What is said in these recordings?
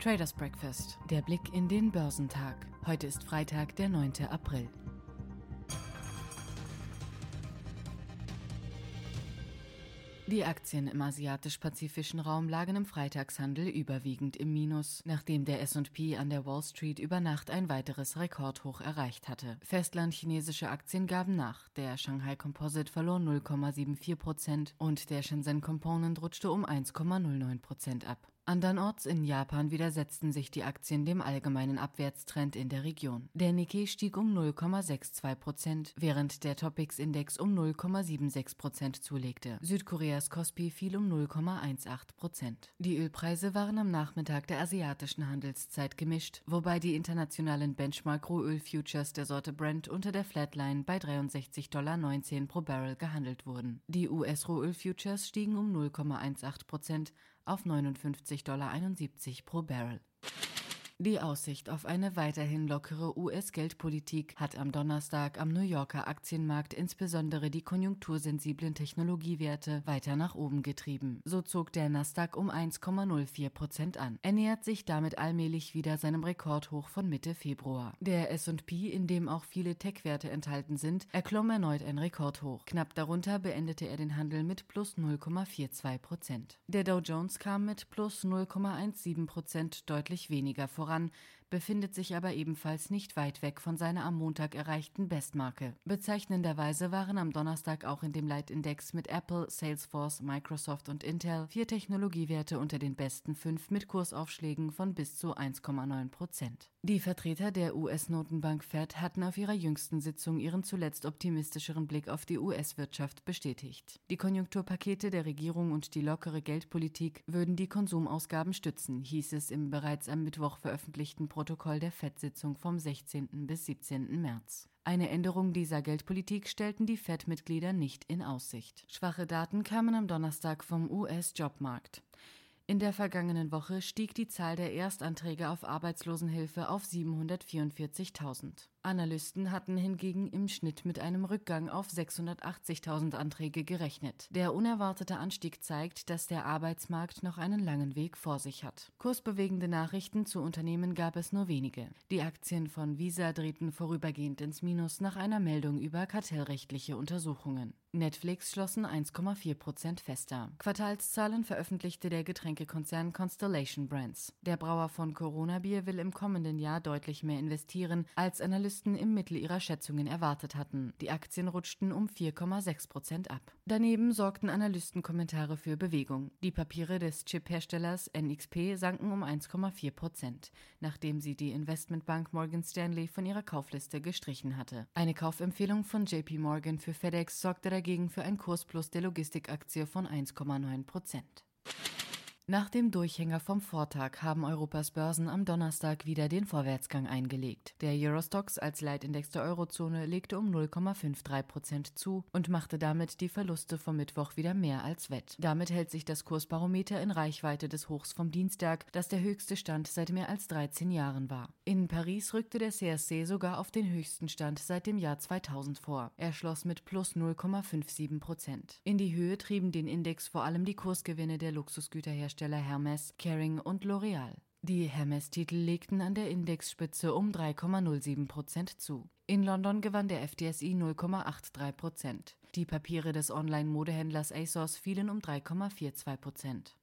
Traders Breakfast, der Blick in den Börsentag. Heute ist Freitag, der 9. April. Die Aktien im asiatisch-pazifischen Raum lagen im Freitagshandel überwiegend im Minus, nachdem der S&P an der Wall Street über Nacht ein weiteres Rekordhoch erreicht hatte. Festlandchinesische Aktien gaben nach. Der Shanghai Composite verlor 0,74 Prozent und der Shenzhen Component rutschte um 1,09 Prozent ab. Andernorts in Japan widersetzten sich die Aktien dem allgemeinen Abwärtstrend in der Region. Der Nikkei stieg um 0,62 Prozent, während der Topix-Index um 0,76 Prozent zulegte. Südkoreas Kospi fiel um 0,18 Prozent. Die Ölpreise waren am Nachmittag der asiatischen Handelszeit gemischt, wobei die internationalen Benchmark-Rohöl-Futures der Sorte Brent unter der Flatline bei 63,19 Dollar pro Barrel gehandelt wurden. Die US-Rohöl-Futures stiegen um 0,18 Prozent auf 59,71 Dollar pro Barrel. Die Aussicht auf eine weiterhin lockere US-Geldpolitik hat am Donnerstag am New Yorker Aktienmarkt insbesondere die konjunktursensiblen Technologiewerte weiter nach oben getrieben. So zog der Nasdaq um 1,04 Prozent an. Er nähert sich damit allmählich wieder seinem Rekordhoch von Mitte Februar. Der S&P, in dem auch viele Tech-Werte enthalten sind, erklomm erneut ein Rekordhoch. Knapp darunter beendete er den Handel mit plus 0,42 Prozent. Der Dow Jones kam mit plus 0,17 Prozent deutlich weniger voran voran, befindet sich aber ebenfalls nicht weit weg von seiner am Montag erreichten Bestmarke. Bezeichnenderweise waren am Donnerstag auch in dem Leitindex mit Apple, Salesforce, Microsoft und Intel vier Technologiewerte unter den besten fünf mit Kursaufschlägen von bis zu 1,9 Prozent. Die Vertreter der US-Notenbank Fed hatten auf ihrer jüngsten Sitzung ihren zuletzt optimistischeren Blick auf die US-Wirtschaft bestätigt. Die Konjunkturpakete der Regierung und die lockere Geldpolitik würden die Konsumausgaben stützen, hieß es im bereits am Mittwoch veröffentlichten Protokoll der FED-Sitzung vom 16. bis 17. März. Eine Änderung dieser Geldpolitik stellten die FED-Mitglieder nicht in Aussicht. Schwache Daten kamen am Donnerstag vom US-Jobmarkt. In der vergangenen Woche stieg die Zahl der Erstanträge auf Arbeitslosenhilfe auf 744.000. Analysten hatten hingegen im Schnitt mit einem Rückgang auf 680.000 Anträge gerechnet. Der unerwartete Anstieg zeigt, dass der Arbeitsmarkt noch einen langen Weg vor sich hat. Kursbewegende Nachrichten zu Unternehmen gab es nur wenige. Die Aktien von Visa drehten vorübergehend ins Minus nach einer Meldung über kartellrechtliche Untersuchungen. Netflix schlossen 1,4 Prozent fester. Quartalszahlen veröffentlichte der Getränkekonzern Constellation Brands. Der Brauer von Corona Bier will im kommenden Jahr deutlich mehr investieren, als Analysten im Mittel ihrer Schätzungen erwartet hatten. Die Aktien rutschten um 4,6 Prozent ab. Daneben sorgten Analystenkommentare für Bewegung. Die Papiere des Chip-Herstellers NXP sanken um 1,4 Prozent, nachdem sie die Investmentbank Morgan Stanley von ihrer Kaufliste gestrichen hatte. Eine Kaufempfehlung von JP Morgan für FedEx sorgte dagegen für ein Kursplus der Logistikaktie von 1,9 Prozent. Nach dem Durchhänger vom Vortag haben Europas Börsen am Donnerstag wieder den Vorwärtsgang eingelegt. Der Eurostox als Leitindex der Eurozone legte um 0,53 Prozent zu und machte damit die Verluste vom Mittwoch wieder mehr als wett. Damit hält sich das Kursbarometer in Reichweite des Hochs vom Dienstag, das der höchste Stand seit mehr als 13 Jahren war. In Paris rückte der CSC sogar auf den höchsten Stand seit dem Jahr 2000 vor. Er schloss mit plus 0,57 Prozent. In die Höhe trieben den Index vor allem die Kursgewinne der Luxusgüterhersteller Hersteller Hermes, Kering und L'Oreal. Die Hermes-Titel legten an der Indexspitze um 3,07 Prozent zu. In London gewann der FTSI 0,83 Prozent. Die Papiere des Online-Modehändlers ASOS fielen um 3,42 Prozent.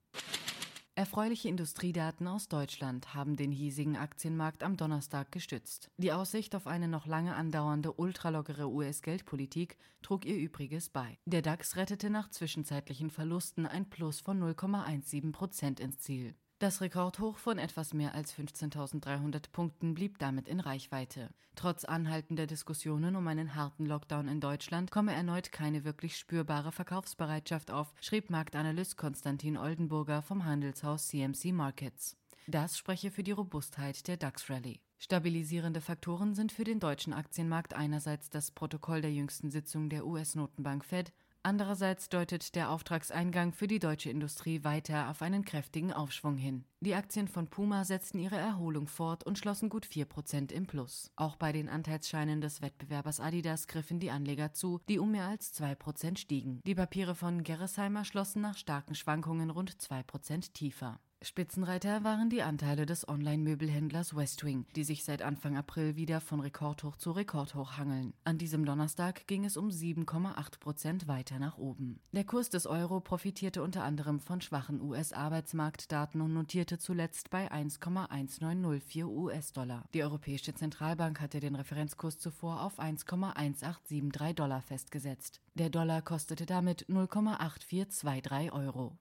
Erfreuliche Industriedaten aus Deutschland haben den hiesigen Aktienmarkt am Donnerstag gestützt. Die Aussicht auf eine noch lange andauernde ultralockere US-Geldpolitik trug ihr Übriges bei. Der DAX rettete nach zwischenzeitlichen Verlusten ein Plus von 0,17 Prozent ins Ziel. Das Rekordhoch von etwas mehr als 15.300 Punkten blieb damit in Reichweite. Trotz anhaltender Diskussionen um einen harten Lockdown in Deutschland komme erneut keine wirklich spürbare Verkaufsbereitschaft auf, schrieb Marktanalyst Konstantin Oldenburger vom Handelshaus CMC Markets. Das spreche für die Robustheit der DAX-Rallye. Stabilisierende Faktoren sind für den deutschen Aktienmarkt einerseits das Protokoll der jüngsten Sitzung der US-Notenbank Fed Andererseits deutet der Auftragseingang für die deutsche Industrie weiter auf einen kräftigen Aufschwung hin. Die Aktien von Puma setzten ihre Erholung fort und schlossen gut 4% im Plus. Auch bei den Anteilsscheinen des Wettbewerbers Adidas griffen die Anleger zu, die um mehr als 2% stiegen. Die Papiere von Gerresheimer schlossen nach starken Schwankungen rund 2% tiefer. Spitzenreiter waren die Anteile des Online-Möbelhändlers Westwing, die sich seit Anfang April wieder von Rekordhoch zu Rekordhoch hangeln. An diesem Donnerstag ging es um 7,8 Prozent weiter nach oben. Der Kurs des Euro profitierte unter anderem von schwachen US-Arbeitsmarktdaten und notierte zuletzt bei 1,1904 US-Dollar. Die Europäische Zentralbank hatte den Referenzkurs zuvor auf 1,1873 Dollar festgesetzt. Der Dollar kostete damit 0,8423 Euro.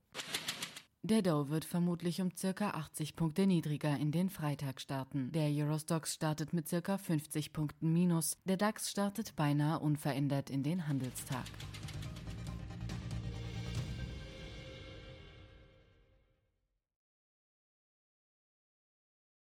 Der Dow wird vermutlich um circa 80 Punkte niedriger in den Freitag starten. Der Eurostox startet mit circa 50 Punkten minus. Der DAX startet beinahe unverändert in den Handelstag.